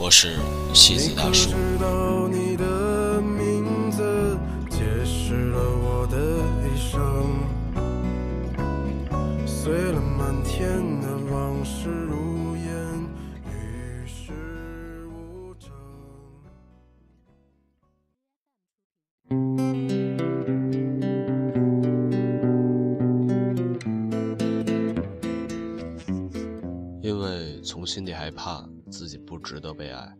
我是西子大叔。因为从心底害怕自己不值得被爱，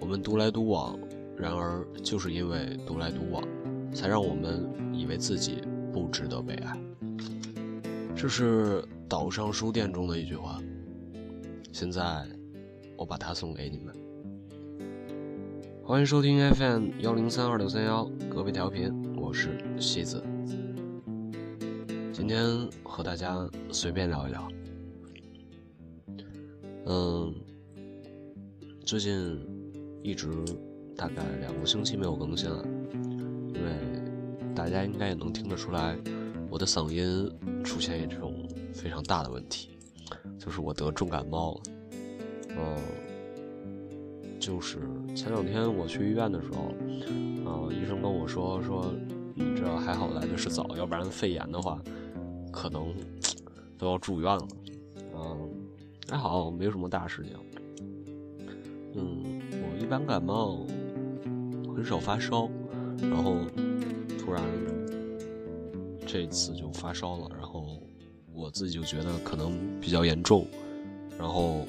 我们独来独往。然而，就是因为独来独往，才让我们以为自己不值得被爱。这是岛上书店中的一句话。现在，我把它送给你们。欢迎收听 FM 幺零三二六三幺隔壁调频，我是西子。今天和大家随便聊一聊。嗯，最近一直大概两个星期没有更新了，因为大家应该也能听得出来，我的嗓音出现一种非常大的问题，就是我得重感冒了。嗯，就是前两天我去医院的时候，啊，医生跟我说说，你这还好来的是早，要不然肺炎的话，可能都要住院了。嗯。还好，没什么大事情。嗯，我一般感冒很少发烧，然后突然这次就发烧了，然后我自己就觉得可能比较严重，然后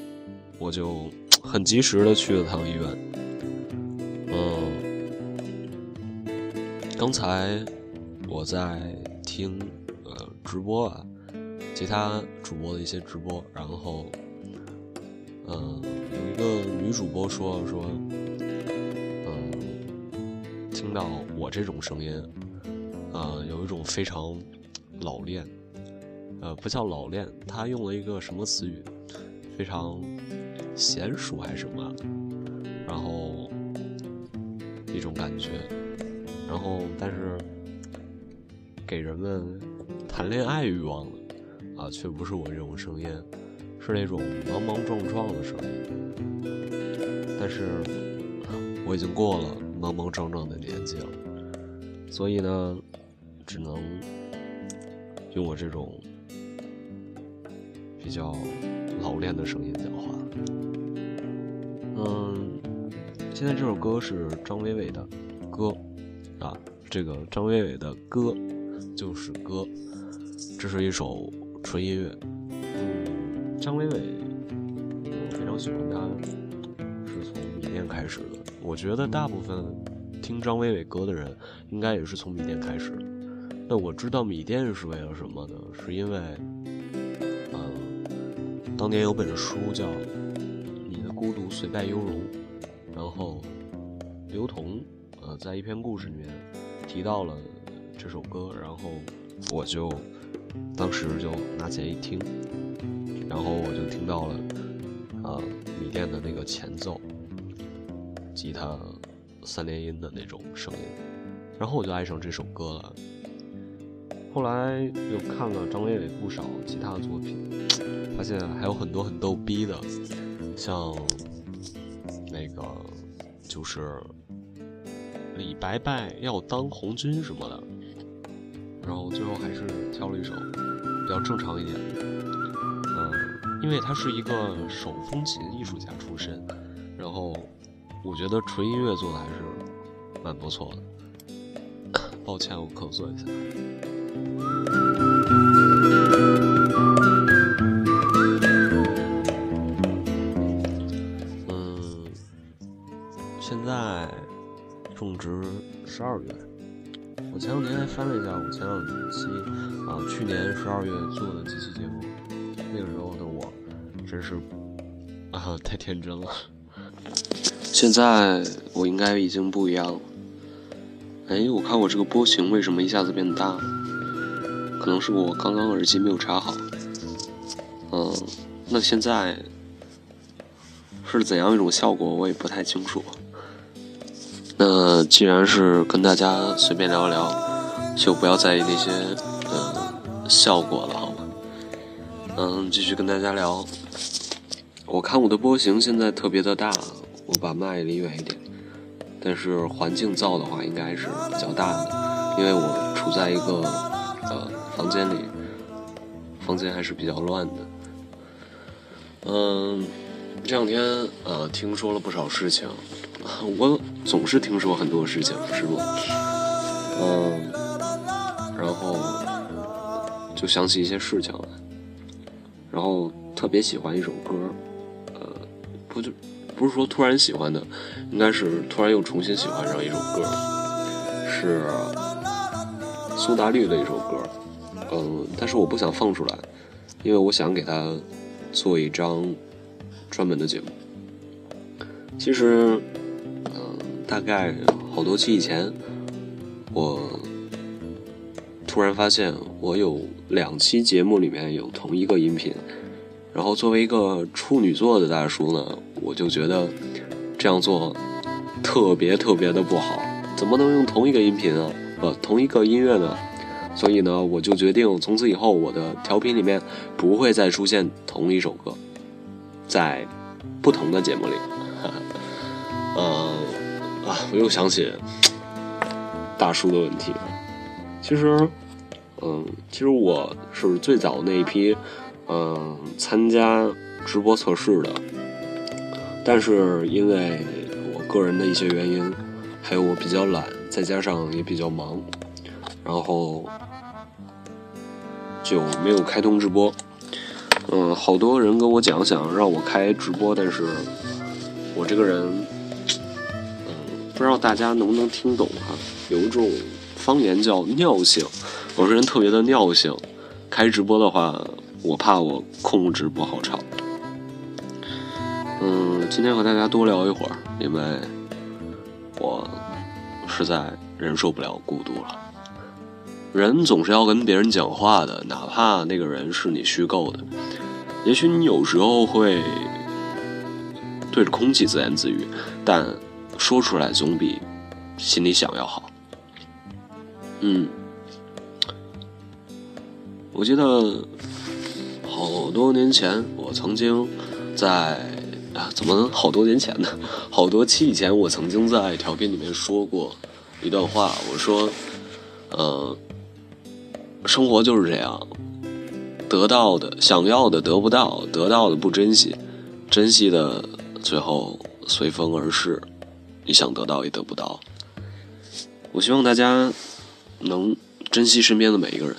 我就很及时的去了趟医院。嗯，刚才我在听呃直播啊，其他主播的一些直播，然后。嗯，有一个女主播说说，嗯，听到我这种声音，呃，有一种非常老练，呃，不叫老练，她用了一个什么词语，非常娴熟还是什么，然后一种感觉，然后但是给人们谈恋爱欲望了，啊，却不是我这种声音。是那种莽莽撞撞的声音，但是我已经过了莽莽撞撞的年纪了，所以呢，只能用我这种比较老练的声音讲话。嗯，现在这首歌是张伟伟的歌啊，这个张伟伟的歌就是歌，这是一首纯音乐。张伟伟，我非常喜欢他，是从米店开始的。我觉得大部分听张伟伟歌的人，应该也是从米店开始。那我知道米店是为了什么呢？是因为，嗯，当年有本书叫《你的孤独虽败犹荣》，然后刘同，呃，在一篇故事里面提到了这首歌，然后我就当时就拿起来一听。然后我就听到了，呃，米店的那个前奏，吉他三连音的那种声音，然后我就爱上这首歌了。后来又看了张伟伟不少其他作品，发现还有很多很逗逼的，像那个就是李白拜要当红军什么的，然后最后还是挑了一首比较正常一点的。因为他是一个手风琴艺术家出身，然后我觉得纯音乐做的还是蛮不错的。抱歉，我咳嗽一下。嗯，现在种植十二月，我前两天还翻了一下我前两期啊，去年十二月做的几期节目，那个时候的我。真是啊，太天真了。现在我应该已经不一样了。哎，我看我这个波形为什么一下子变大？可能是我刚刚耳机没有插好。嗯，那现在是怎样一种效果，我也不太清楚。那既然是跟大家随便聊一聊，就不要在意那些嗯效果了，嗯，继续跟大家聊。我看我的波形现在特别的大，我把麦离远一点。但是环境噪的话，应该是比较大的，因为我处在一个呃房间里，房间还是比较乱的。嗯，这两天呃听说了不少事情。我总是听说很多事情，是不？嗯，然后就想起一些事情来，然后特别喜欢一首歌，呃，不就不是说突然喜欢的，应该是突然又重新喜欢上一首歌，是苏打绿的一首歌，嗯，但是我不想放出来，因为我想给他做一张专门的节目。其实。嗯大概好多期以前，我突然发现我有两期节目里面有同一个音频，然后作为一个处女座的大叔呢，我就觉得这样做特别特别的不好，怎么能用同一个音频啊？不，同一个音乐呢？所以呢，我就决定从此以后我的调频里面不会再出现同一首歌，在不同的节目里，嗯。啊，我又想起大叔的问题。其实，嗯，其实我是最早那一批，嗯，参加直播测试的。但是因为我个人的一些原因，还有我比较懒，再加上也比较忙，然后就没有开通直播。嗯，好多人跟我讲想让我开直播，但是我这个人。嗯不知道大家能不能听懂哈？有一种方言叫尿性，我这人特别的尿性。开直播的话，我怕我控制不好场。嗯，今天和大家多聊一会儿，因为我实在忍受不了孤独了。人总是要跟别人讲话的，哪怕那个人是你虚构的。也许你有时候会对着空气自言自语，但。说出来总比心里想要好。嗯，我记得好多年前，我曾经在啊，怎么好多年前呢？好多期以前，我曾经在调频里面说过一段话，我说，呃，生活就是这样，得到的想要的得不到，得到的不珍惜，珍惜的最后随风而逝。你想得到也得不到。我希望大家能珍惜身边的每一个人。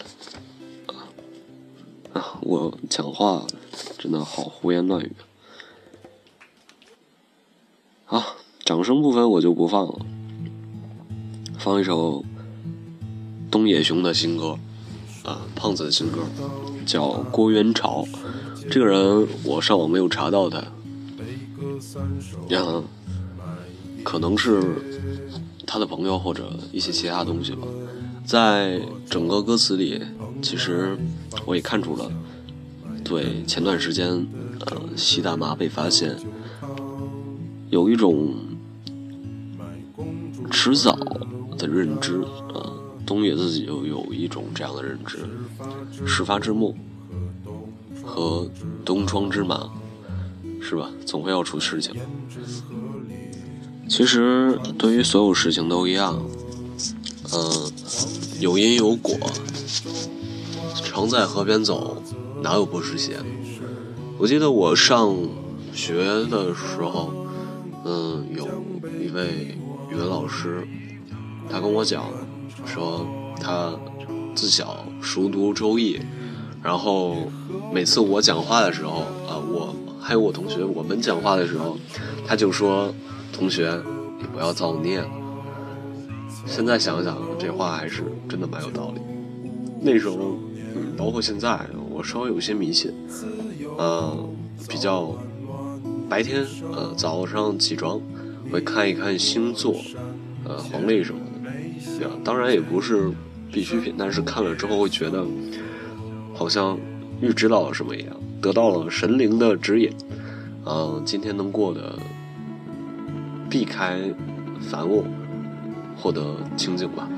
啊，我讲话真的好胡言乱语。好，掌声部分我就不放了，放一首东野雄的新歌，啊，胖子的新歌，叫郭元潮。这个人我上网没有查到他。呀。可能是他的朋友或者一些其他东西吧，在整个歌词里，其实我也看出了对前段时间呃西大麻被发现有一种迟早的认知啊，东野自己又有一种这样的认知，事发之末和东窗之马是吧，总会要出事情。其实，对于所有事情都一样，嗯，有因有果。常在河边走，哪有不湿鞋？我记得我上学的时候，嗯，有一位语文老师，他跟我讲说，他自小熟读《周易》，然后每次我讲话的时候，啊，我还有我同学，我们讲话的时候，他就说。同学，你不要造孽。现在想想，这话还是真的蛮有道理。那时候，包括现在，我稍微有些迷信，呃，比较白天，呃，早上起床会看一看星座，呃，黄历什么的。当然也不是必需品，但是看了之后会觉得，好像预知到了什么一样，得到了神灵的指引。嗯，今天能过得避开烦恶，获得清净吧。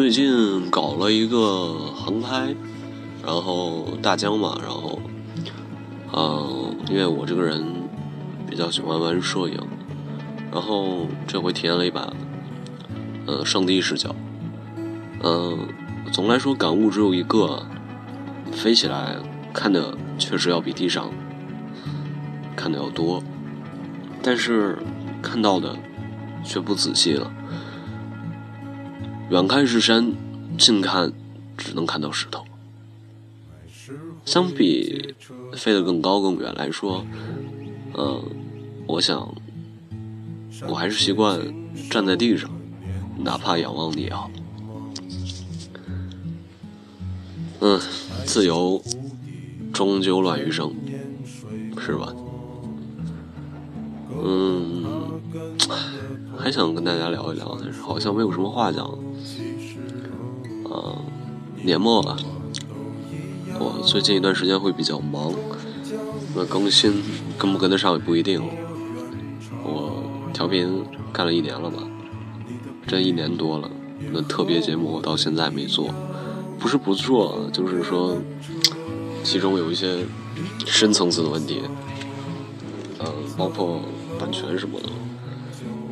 最近搞了一个航拍，然后大疆嘛，然后，嗯，因为我这个人比较喜欢玩摄影，然后这回体验了一把，呃，上帝视角，嗯，总来说感悟只有一个，飞起来看的确实要比地上看的要多，但是看到的却不仔细了。远看是山，近看只能看到石头。相比飞得更高更远来说，嗯，我想我还是习惯站在地上，哪怕仰望你也好。嗯，自由终究乱余生，是吧？嗯，还想跟大家聊一聊，但是好像没有什么话讲。嗯，年末了，我最近一段时间会比较忙，那更新跟不跟得上也不一定。我调频干了一年了吧，这一年多了，那特别节目我到现在没做，不是不做，就是说其中有一些深层次的问题，呃，包括版权什么的，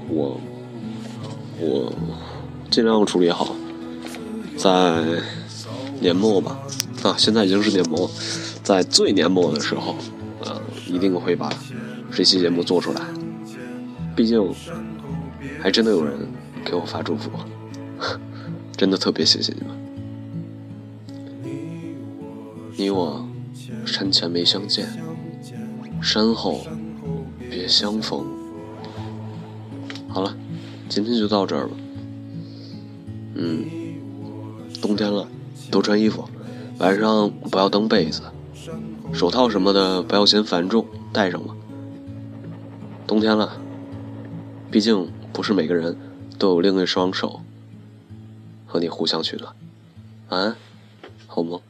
我我尽量处理好。在年末吧，啊，现在已经是年末，在最年末的时候，呃，一定会把这期节目做出来。毕竟，还真的有人给我发祝福，真的特别谢谢你们。你我山前没相见，山后别相逢。好了，今天就到这儿吧。嗯。冬天了，多穿衣服，晚上不要蹬被子，手套什么的不要嫌繁重，戴上吧。冬天了，毕竟不是每个人都有另一双手和你互相取暖。晚安，好梦。